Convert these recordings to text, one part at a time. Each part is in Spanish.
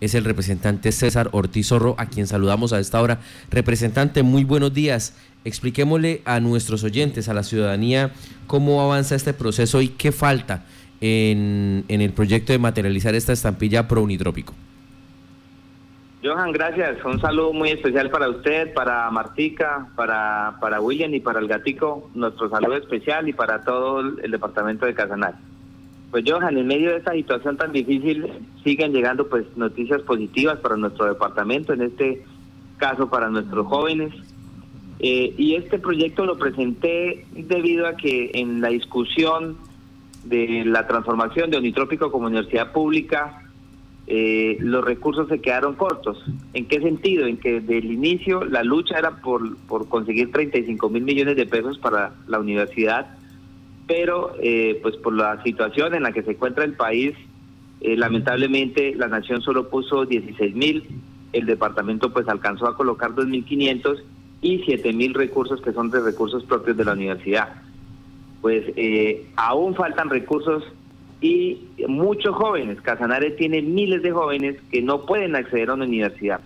es el representante César Ortiz Zorro, a quien saludamos a esta hora. Representante, muy buenos días. Expliquémosle a nuestros oyentes, a la ciudadanía, cómo avanza este proceso y qué falta en, el proyecto de materializar esta estampilla pro unitrópico. Johan, gracias. Un saludo muy especial para usted, para Martica, para, para William y para el gatico. Nuestro saludo especial y para todo el departamento de Casanare. Pues Johan, en medio de esta situación tan difícil siguen llegando pues noticias positivas para nuestro departamento, en este caso para nuestros jóvenes. Eh, y este proyecto lo presenté debido a que en la discusión de la transformación de Unitrópico como universidad pública, eh, los recursos se quedaron cortos. ¿En qué sentido? En que del inicio la lucha era por, por conseguir 35 mil millones de pesos para la universidad pero eh, pues por la situación en la que se encuentra el país, eh, lamentablemente la nación solo puso 16 mil, el departamento pues alcanzó a colocar 2.500 y 7 mil recursos que son de recursos propios de la universidad. Pues eh, aún faltan recursos y muchos jóvenes, Casanare tiene miles de jóvenes que no pueden acceder a una universidad.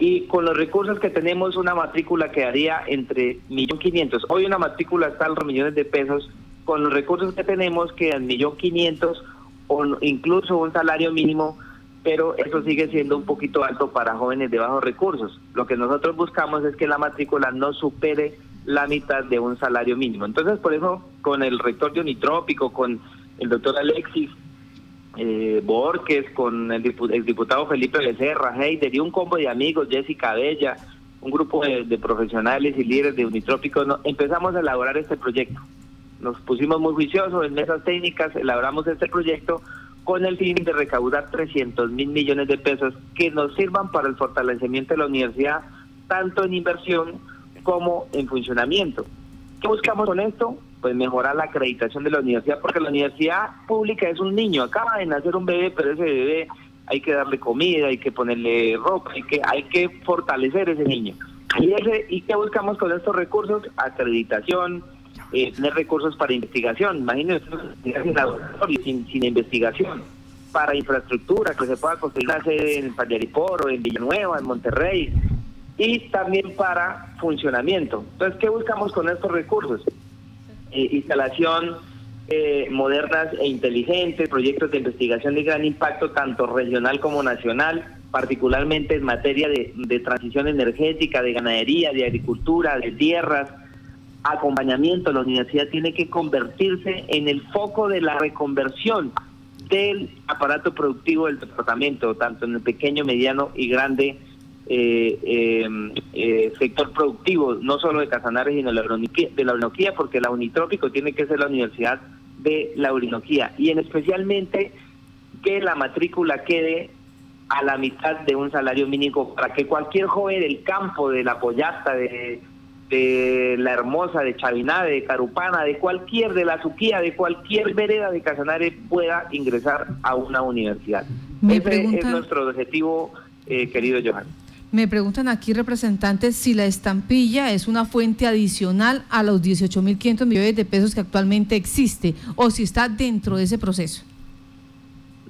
Y con los recursos que tenemos, una matrícula quedaría entre 1.500.000. Hoy una matrícula está a los millones de pesos con los recursos que tenemos quedan millón quinientos o incluso un salario mínimo, pero eso sigue siendo un poquito alto para jóvenes de bajos recursos. Lo que nosotros buscamos es que la matrícula no supere la mitad de un salario mínimo. Entonces, por eso, con el rector de Unitrópico, con el doctor Alexis eh, Borges, con el, diputado Felipe Becerra, Heider y un combo de amigos, Jessica Bella, un grupo de, profesionales y líderes de Unitrópico, empezamos a elaborar este proyecto nos pusimos muy juiciosos en mesas técnicas, elaboramos este proyecto con el fin de recaudar 300 mil millones de pesos que nos sirvan para el fortalecimiento de la universidad, tanto en inversión como en funcionamiento. ¿Qué buscamos con esto? Pues mejorar la acreditación de la universidad, porque la universidad pública es un niño, acaba de nacer un bebé, pero ese bebé hay que darle comida, hay que ponerle ropa, hay que, hay que fortalecer ese niño. Y, ese, ¿Y qué buscamos con estos recursos? Acreditación, eh, tener recursos para investigación. Imagínense sin, investigación. Para infraestructura, que se pueda construir una sede en Pallariporo, en Villanueva, en Monterrey. Y también para funcionamiento. Entonces, ¿qué buscamos con estos recursos? Eh, instalación eh, modernas e inteligentes, proyectos de investigación de gran impacto tanto regional como nacional, particularmente en materia de transición energética, de ganadería, de agricultura, de tierras, acompañamiento, la universidad tiene que convertirse en el foco de la reconversión del aparato productivo del departamento, tanto en el pequeño, mediano y grande eh, em, eh, sector productivo, no solo de Casanares, sino de la, Orinoquía, porque la Unitrópico tiene que ser la universidad de la Orinoquía, y en especialmente que la matrícula quede a la mitad de un salario mínimo para que cualquier joven del campo, de la Pollasta, de de La Hermosa, de Chaviná, de Carupana, de cualquier, de la Suquía, de cualquier vereda de Casanare pueda ingresar a una universidad. Ese es nuestro objetivo, eh, querido Johan. Me preguntan aquí, representantes, si la estampilla es una fuente adicional a los 18.500 millones de pesos que actualmente existe o si está dentro de ese proceso.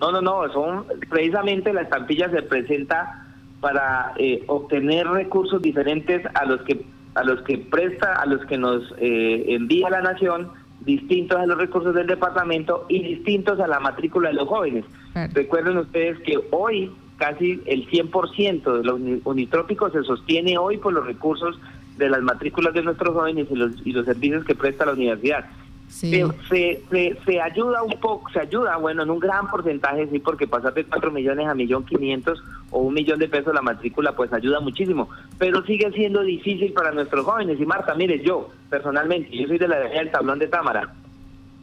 No, no, no, son precisamente la estampilla se presenta para eh, obtener recursos diferentes a los que a los que presta, a los que nos eh, envía la nación, distintos a los recursos del departamento y distintos a la matrícula de los jóvenes. Recuerden ustedes que hoy casi el 100% de los unitrópicos se sostiene hoy por los recursos de las matrículas de nuestros jóvenes y los, y los servicios que presta la universidad. Se, se, se, ayuda un poco, se ayuda, bueno, en un gran porcentaje, sí, porque pasar de 4 millones a millón 500 o un millón de pesos la matrícula, pues ayuda muchísimo, pero sigue siendo difícil para nuestros jóvenes. Y Marta, mire, yo personalmente, yo soy de la del tablón de Támara,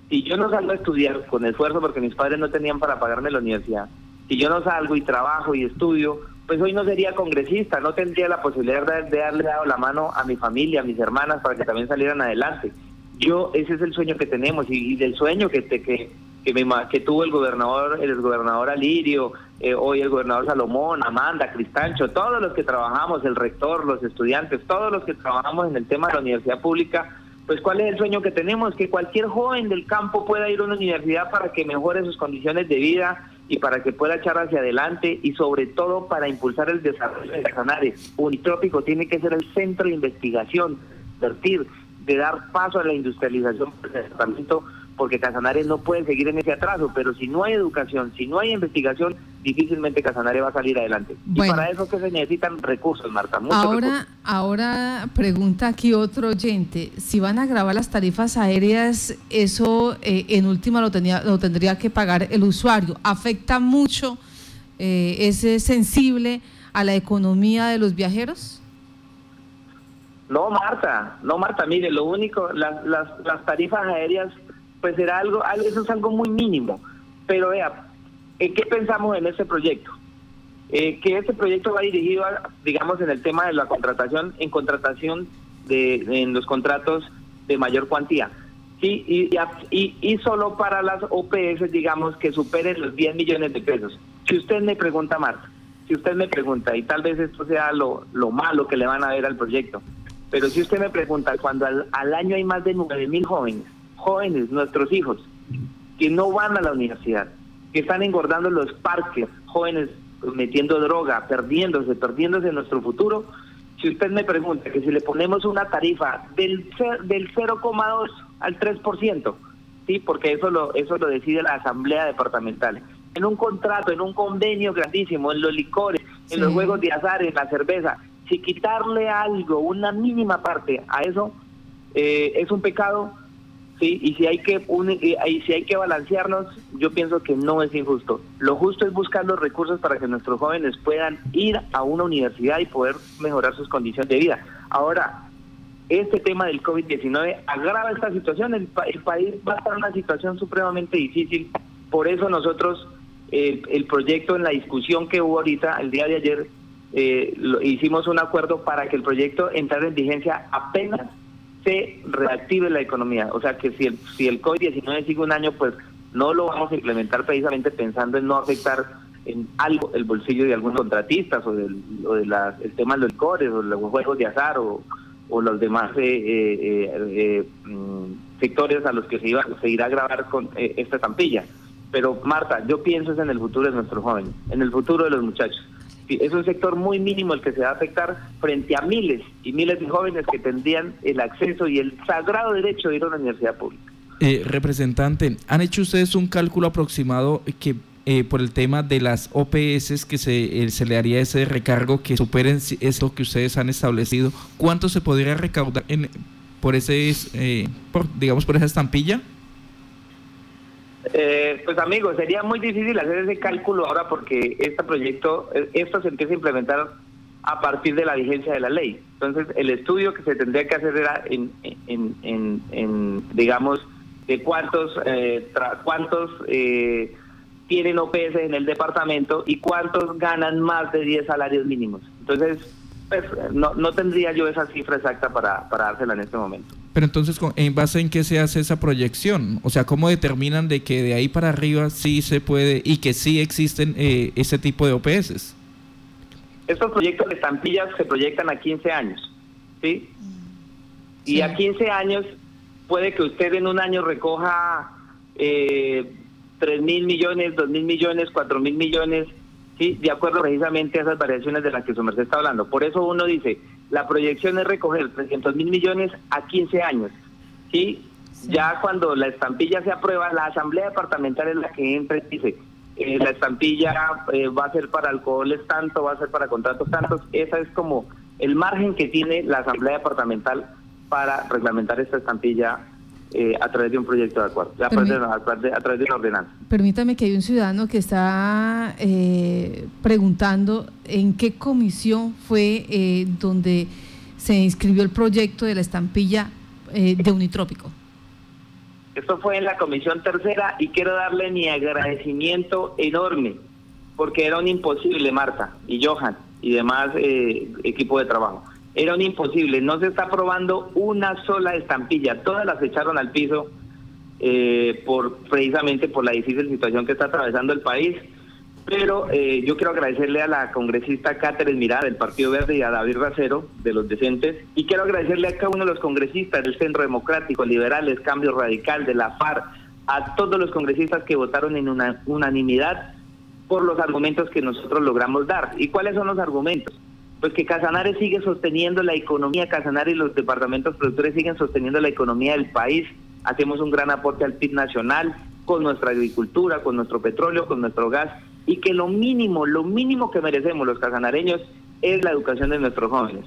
si yo no salgo a estudiar con esfuerzo porque mis padres no tenían para pagarme la universidad, si yo no salgo y trabajo y estudio, pues hoy no sería congresista, no tendría la posibilidad de, de darle dado la mano a mi familia, a mis hermanas, para que también salieran adelante. Yo ese es el sueño que tenemos y, del sueño que que que, me, que tuvo el gobernador el gobernador Alirio eh, hoy el gobernador Salomón Amanda Cristancho todos los que trabajamos el rector los estudiantes todos los que trabajamos en el tema de la universidad pública pues cuál es el sueño que tenemos que cualquier joven del campo pueda ir a una universidad para que mejore sus condiciones de vida y para que pueda echar hacia adelante y sobre todo para impulsar el desarrollo de Casanare. Unitrópico tiene que ser el centro de investigación, vertir, de dar paso a la industrialización del departamento porque Casanare no puede seguir en ese atraso, pero si no hay educación, si no hay investigación, difícilmente Casanare va a salir adelante. Y para eso que se necesitan recursos, Marta. ahora, ahora pregunta aquí otro oyente, si van a grabar las tarifas aéreas, eso eh, en última lo, tenía, lo tendría que pagar el usuario. ¿Afecta mucho, eh, es sensible a la economía de los viajeros? No, Marta, no, Marta, mire, lo único, las, las, las tarifas aéreas pues será algo, eso es algo muy mínimo. Pero vea, ¿en qué pensamos en este proyecto? Eh, que este proyecto va dirigido, digamos, en el tema de la contratación, en contratación de, en los contratos de mayor cuantía. Y, y solo para las OPS, digamos, que superen los 10 millones de pesos. Si usted me pregunta, Marta, si usted me pregunta, y tal vez esto sea lo, lo malo que le van a ver al proyecto, pero si usted me pregunta, cuando al, al año hay más de 9 mil jóvenes jóvenes, nuestros hijos, que no van a la universidad, que están engordando los parques, jóvenes metiendo droga, perdiéndose, perdiéndose nuestro futuro. Si usted me pregunta que si le ponemos una tarifa del, del 0,2 al 3%, ¿sí? porque eso lo, eso lo decide la Asamblea Departamental, en un contrato, en un convenio grandísimo, en los licores, en los juegos de azar, en la cerveza, si quitarle algo, una mínima parte a eso, eh, es un pecado Sí, y si hay que y si hay que balancearnos, yo pienso que no es injusto. Lo justo es buscar los recursos para que nuestros jóvenes puedan ir a una universidad y poder mejorar sus condiciones de vida. Ahora, este tema del COVID-19 agrava esta situación, el, país va a estar en una situación supremamente difícil, por eso nosotros el, proyecto en la discusión que hubo ahorita, el día de ayer, eh, hicimos un acuerdo para que el proyecto entrara en vigencia apenas se reactive la economía. O sea que si el, si el COVID-19 sigue un año, pues no lo vamos a implementar precisamente pensando en no afectar en algo el bolsillo de algunos contratistas o, del, de el tema de los licores o los juegos de azar o, los demás eh, eh, eh, mm, sectores a los que se, iba, se irá a grabar con esta estampilla. Pero Marta, yo pienso es en el futuro de nuestros jóvenes, en el futuro de los muchachos es un sector muy mínimo el que se va a afectar frente a miles y miles de jóvenes que tendrían el acceso y el sagrado derecho de ir a una universidad pública. Eh, representante, ¿han hecho ustedes un cálculo aproximado que eh, por el tema de las OPS que se, eh, se le haría ese recargo que superen eso que ustedes han establecido? ¿Cuánto se podría recaudar en, por ese, por, digamos, por esa estampilla? Eh, pues amigos, sería muy difícil hacer ese cálculo ahora porque este proyecto, eh, esto se empieza a implementar a partir de la vigencia de la ley. Entonces, el estudio que se tendría que hacer era en, en, digamos, de cuántos, eh, cuántos eh, tienen OPS en el departamento y cuántos ganan más de 10 salarios mínimos. Entonces, pues, no, no tendría yo esa cifra exacta para, para dársela en este momento. Pero entonces, ¿en base en qué se hace esa proyección? O sea, ¿cómo determinan de que de ahí para arriba sí se puede y que sí existen eh, ese tipo de OPS? Estos proyectos de estampillas se proyectan a 15 años, ¿sí? Y a 15 años puede que usted en un año recoja eh, 3 mil millones, 2 mil millones, 4 mil millones, ¿sí? De acuerdo precisamente a esas variaciones de las que su merced está hablando. Por eso uno dice, la proyección es recoger 300 mil millones a 15 años. ¿sí? Ya cuando la estampilla se aprueba, la Asamblea Departamental es la que entra y dice, eh, la estampilla eh, va a ser para alcoholes tanto, va a ser para contratos tantos. Esa es como el margen que tiene la Asamblea Departamental para reglamentar esta estampilla eh, a través de un proyecto de acuerdo, a, través de, una ordenanza. Permítame que hay un ciudadano que está eh, preguntando en qué comisión fue eh, donde se inscribió el proyecto de la estampilla de Unitrópico. Esto fue en la comisión tercera y quiero darle mi agradecimiento enorme, porque era un imposible, Marta y Johan y demás equipo de trabajo era un imposible. No se está aprobando una sola estampilla. Todas las echaron al piso eh, por precisamente por la difícil situación que está atravesando el país. Pero eh, yo quiero agradecerle a la congresista Catherine Mirada del Partido Verde y a David Racero de los Decentes. Y quiero agradecerle a cada uno de los congresistas del Centro Democrático, Liberales, Cambio Radical, de la FARC, a todos los congresistas que votaron en una unanimidad por los argumentos que nosotros logramos dar. ¿Y cuáles son los argumentos? Pues que Casanare sigue sosteniendo la economía, Casanare y los departamentos productores siguen sosteniendo la economía del país, hacemos un gran aporte al PIB nacional con nuestra agricultura, con nuestro petróleo, con nuestro gas, y que lo mínimo, lo mínimo que merecemos los casanareños es la educación de nuestros jóvenes.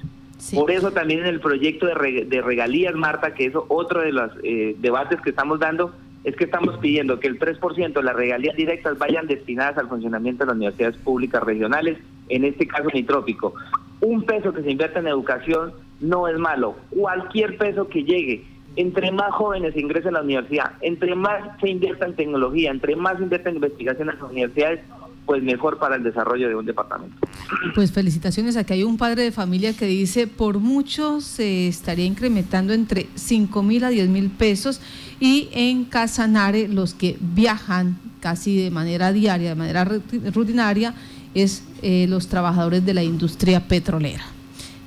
Por eso también en el proyecto de, regalías, Marta, que es otro de los eh, debates que estamos dando, es que estamos pidiendo que el 3% de las regalías directas vayan destinadas al funcionamiento de las universidades públicas regionales, en este caso nitrópico. Un peso que se invierta en educación no es malo. Cualquier peso que llegue, entre más jóvenes ingresen a la universidad, entre más se invierta en tecnología, entre más se invierta en investigación en las universidades, pues mejor para el desarrollo de un departamento. Pues felicitaciones. Aquí hay un padre de familia que dice, por mucho se estaría incrementando entre 5 mil a 10 mil pesos y en Casanare los que viajan casi de manera diaria, de manera rutinaria, es eh, los trabajadores de la industria petrolera.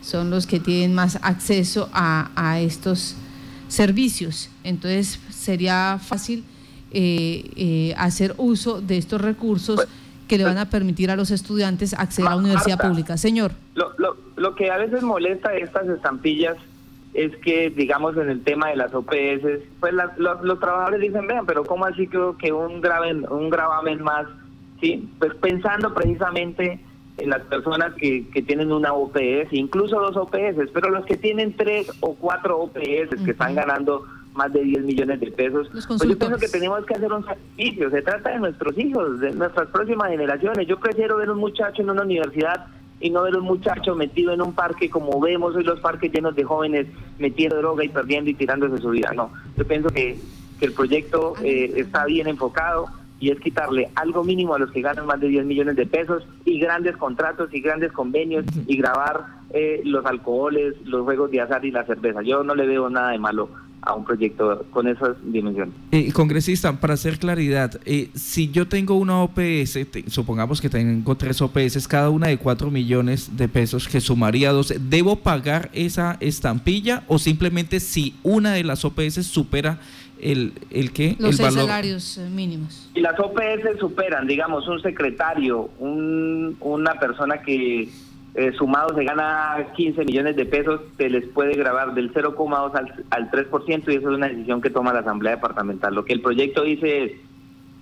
Son los que tienen más acceso a, estos servicios. Entonces sería fácil eh, eh, hacer uso de estos recursos. Que le van a permitir a los estudiantes acceder a la universidad pública. Señor. Lo, lo, lo que a veces molesta de estas estampillas es que, digamos, en el tema de las OPS, pues los, trabajadores dicen, vean, pero ¿cómo así creo que un, grave, un gravamen más? ¿Sí? Pues pensando precisamente en las personas que, que tienen una OPS, incluso dos OPS, pero los que tienen tres o cuatro OPS que están ganando más de 10 millones de pesos. Pues yo pienso que tenemos que hacer un sacrificio. Se trata de nuestros hijos, de nuestras próximas generaciones. Yo prefiero ver un muchacho en una universidad y no ver un muchacho metido en un parque como vemos hoy los parques llenos de jóvenes metiendo droga y perdiendo y tirándose su vida. No, yo pienso que, que el proyecto eh, está bien enfocado y es quitarle algo mínimo a los que ganan más de 10 millones de pesos y grandes contratos y grandes convenios y grabar eh, los alcoholes, los juegos de azar y la cerveza. Yo no le veo nada de malo a un proyecto con esas dimensiones. Eh, congresista, para hacer claridad, eh, si yo tengo una OPS, supongamos que tengo tres OPS, cada una de cuatro millones de pesos, que sumaría 12, ¿debo pagar esa estampilla o simplemente si una de las OPS supera el, el qué? Los el salarios eh, mínimos. Y las OPS superan, digamos, un secretario, un, una persona que eh, sumado se gana 15 millones de pesos, se les puede grabar del 0,2 al, al 3% y eso es una decisión que toma la Asamblea Departamental. Lo que el proyecto dice es,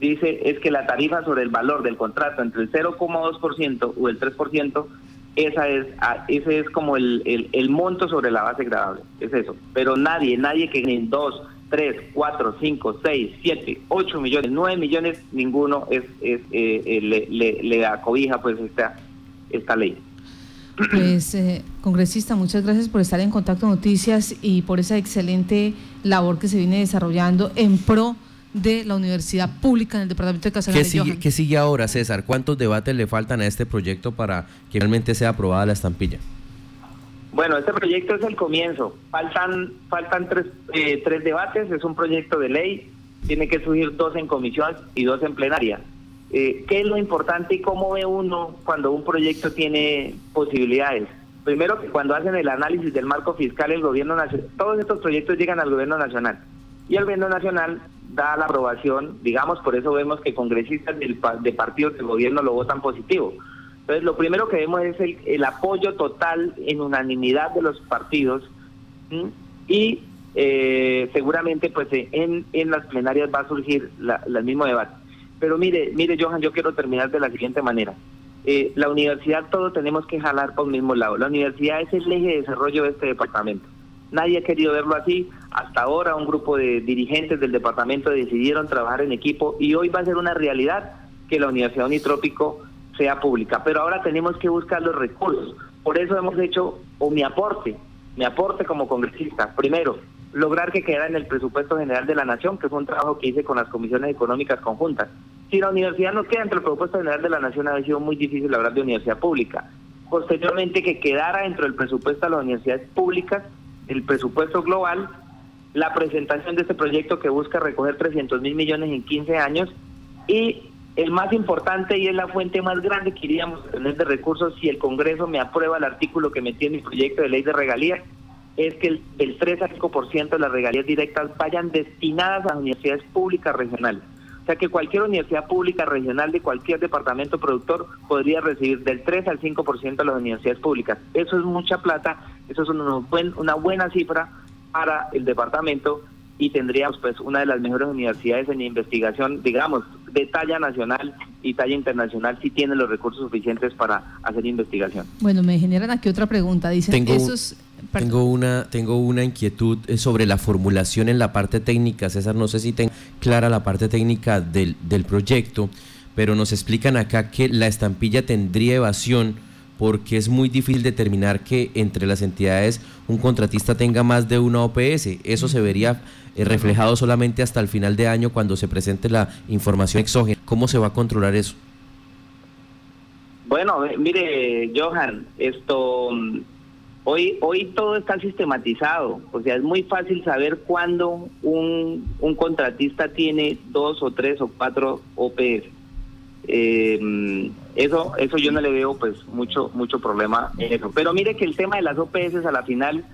dice es que la tarifa sobre el valor del contrato entre el 0,2% o el 3%, esa es, ese es como el, el, monto sobre la base gravable, es eso. Pero nadie, nadie que en 2, 3, 4, 5, 6, 7, 8 millones, 9 millones, ninguno es, es eh, eh, le, le, le pues esta, esta ley. Pues, eh, congresista, muchas gracias por estar en Contacto Noticias y por esa excelente labor que se viene desarrollando en pro de la universidad pública en el departamento de Casanare. ¿Qué sigue, ¿Qué sigue ahora, César? ¿Cuántos debates le faltan a este proyecto para que realmente sea aprobada la estampilla? Bueno, este proyecto es el comienzo. Faltan faltan tres, eh, tres debates. Es un proyecto de ley. Tiene que subir dos en comisión y dos en plenaria. Eh, ¿Qué es lo importante y cómo ve uno cuando un proyecto tiene posibilidades? Primero, que cuando hacen el análisis del marco fiscal, el gobierno nacional, todos estos proyectos llegan al gobierno nacional y el gobierno nacional da la aprobación, digamos, por eso vemos que congresistas de partidos del gobierno lo votan positivo. Entonces, lo primero que vemos es el, apoyo total en unanimidad de los partidos y eh, seguramente pues en, en las plenarias va a surgir la, el mismo debate. Pero mire, mire, Johan, yo quiero terminar de la siguiente manera. Eh, la universidad todos tenemos que jalar por el mismo lado. La universidad es el eje de desarrollo de este departamento. Nadie ha querido verlo así. Hasta ahora un grupo de dirigentes del departamento decidieron trabajar en equipo y hoy va a ser una realidad que la Universidad Unitrópico sea pública. Pero ahora tenemos que buscar los recursos. Por eso hemos hecho, o mi aporte, mi aporte como congresista, primero, lograr que quedara en el presupuesto general de la Nación, que fue un trabajo que hice con las comisiones económicas conjuntas. Si la universidad no queda entre el presupuesto general de la Nación, ha sido muy difícil hablar de universidad pública. Posteriormente, que quedara dentro del presupuesto de las universidades públicas, el presupuesto global, la presentación de este proyecto que busca recoger 300 mil millones en 15 años y el más importante y es la fuente más grande que iríamos a tener de recursos si el Congreso me aprueba el artículo que metí en mi proyecto de ley de regalías, es que el, el 3 a 5% de las regalías directas vayan destinadas a universidades públicas regionales sea que cualquier universidad pública regional de cualquier departamento productor podría recibir del 3 al 5% de las universidades públicas. Eso es mucha plata, eso es una, una buena cifra para el departamento y tendríamos pues una de las mejores universidades en investigación, digamos, de talla nacional y talla internacional si tiene los recursos suficientes para hacer investigación. Bueno, me generan aquí otra pregunta. Dicen, tengo, esos, tengo una tengo una inquietud eh, sobre la formulación en la parte técnica. César, no sé si tengo clara la parte técnica del, del proyecto, pero nos explican acá que la estampilla tendría evasión porque es muy difícil determinar que entre las entidades un contratista tenga más de una OPS. Eso se vería eh, reflejado solamente hasta el final de año cuando se presente la información exógena. ¿Cómo se va a controlar eso? Bueno, mire, Johan, esto hoy hoy todo está sistematizado, o sea, es muy fácil saber cuándo un, un contratista tiene dos o tres o cuatro OPS. Eh, eso eso yo no le veo pues mucho mucho problema en eso. Pero mire que el tema de las OPS a la final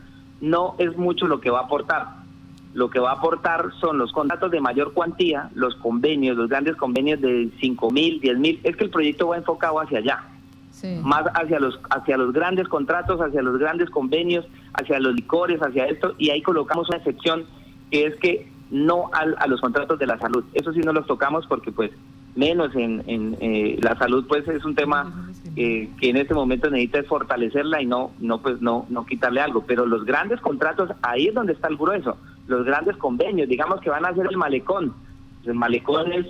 no es mucho lo que va a aportar. Lo que va a aportar son los contratos de mayor cuantía, los convenios, los grandes convenios de 5 mil, 10 mil. Es que el proyecto va enfocado hacia allá. Más hacia los, hacia los grandes contratos, hacia los grandes convenios, hacia los licores, hacia esto. Y ahí colocamos una excepción que es que no a los contratos de la salud. Eso sí no los tocamos porque pues menos en, en eh, la salud pues es un tema eh, que en este momento necesita fortalecerla y no no pues no no quitarle algo pero los grandes contratos ahí es donde está el grueso los grandes convenios digamos que van a ser el malecón el malecón es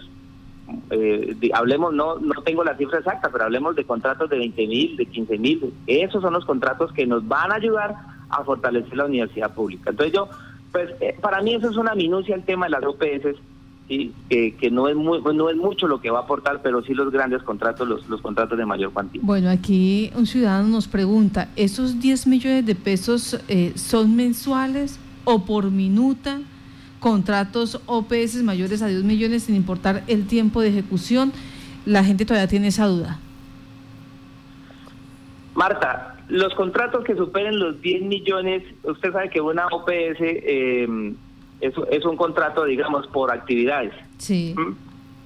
eh, hablemos no no tengo la cifra exacta pero hablemos de contratos de 20 mil de 15 mil esos son los contratos que nos van a ayudar a fortalecer la universidad pública entonces yo pues para mí eso es una minucia el tema de las OPS que, no, es muy, no es mucho lo que va a aportar, pero sí los grandes contratos, los, los contratos de mayor cuantía. Bueno, aquí un ciudadano nos pregunta, ¿esos 10 millones de pesos eh, son mensuales o por minuta? Contratos OPS mayores a 10 millones sin importar el tiempo de ejecución. La gente todavía tiene esa duda. Marta, los contratos que superen los 10 millones, usted sabe que una OPS eh, es, es un contrato, digamos, por actividades. Sí.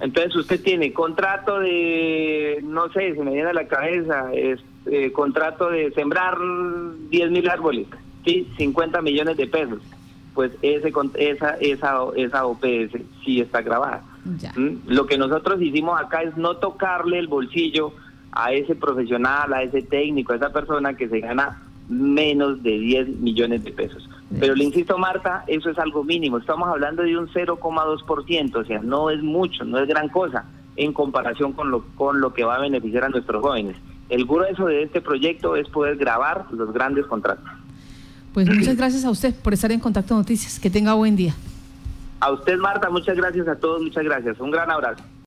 Entonces usted tiene contrato de, no sé, se me viene a la cabeza, es, eh, contrato de sembrar 10 mil árboles, ¿sí? 50 millones de pesos. Pues ese esa esa esa OPS sí está grabada. ¿Mm? Lo que nosotros hicimos acá es no tocarle el bolsillo a ese profesional, a ese técnico, a esa persona que se gana menos de 10 millones de pesos. Pero le insisto, Marta, eso es algo mínimo. Estamos hablando de un 0,2%, o sea, no es mucho, no es gran cosa en comparación con lo, con lo que va a beneficiar a nuestros jóvenes. El grueso de este proyecto es poder grabar los grandes contratos. Pues muchas gracias a usted por estar en Contacto Noticias. Que tenga buen día. A usted, Marta, muchas gracias a todos, muchas gracias. Un gran abrazo.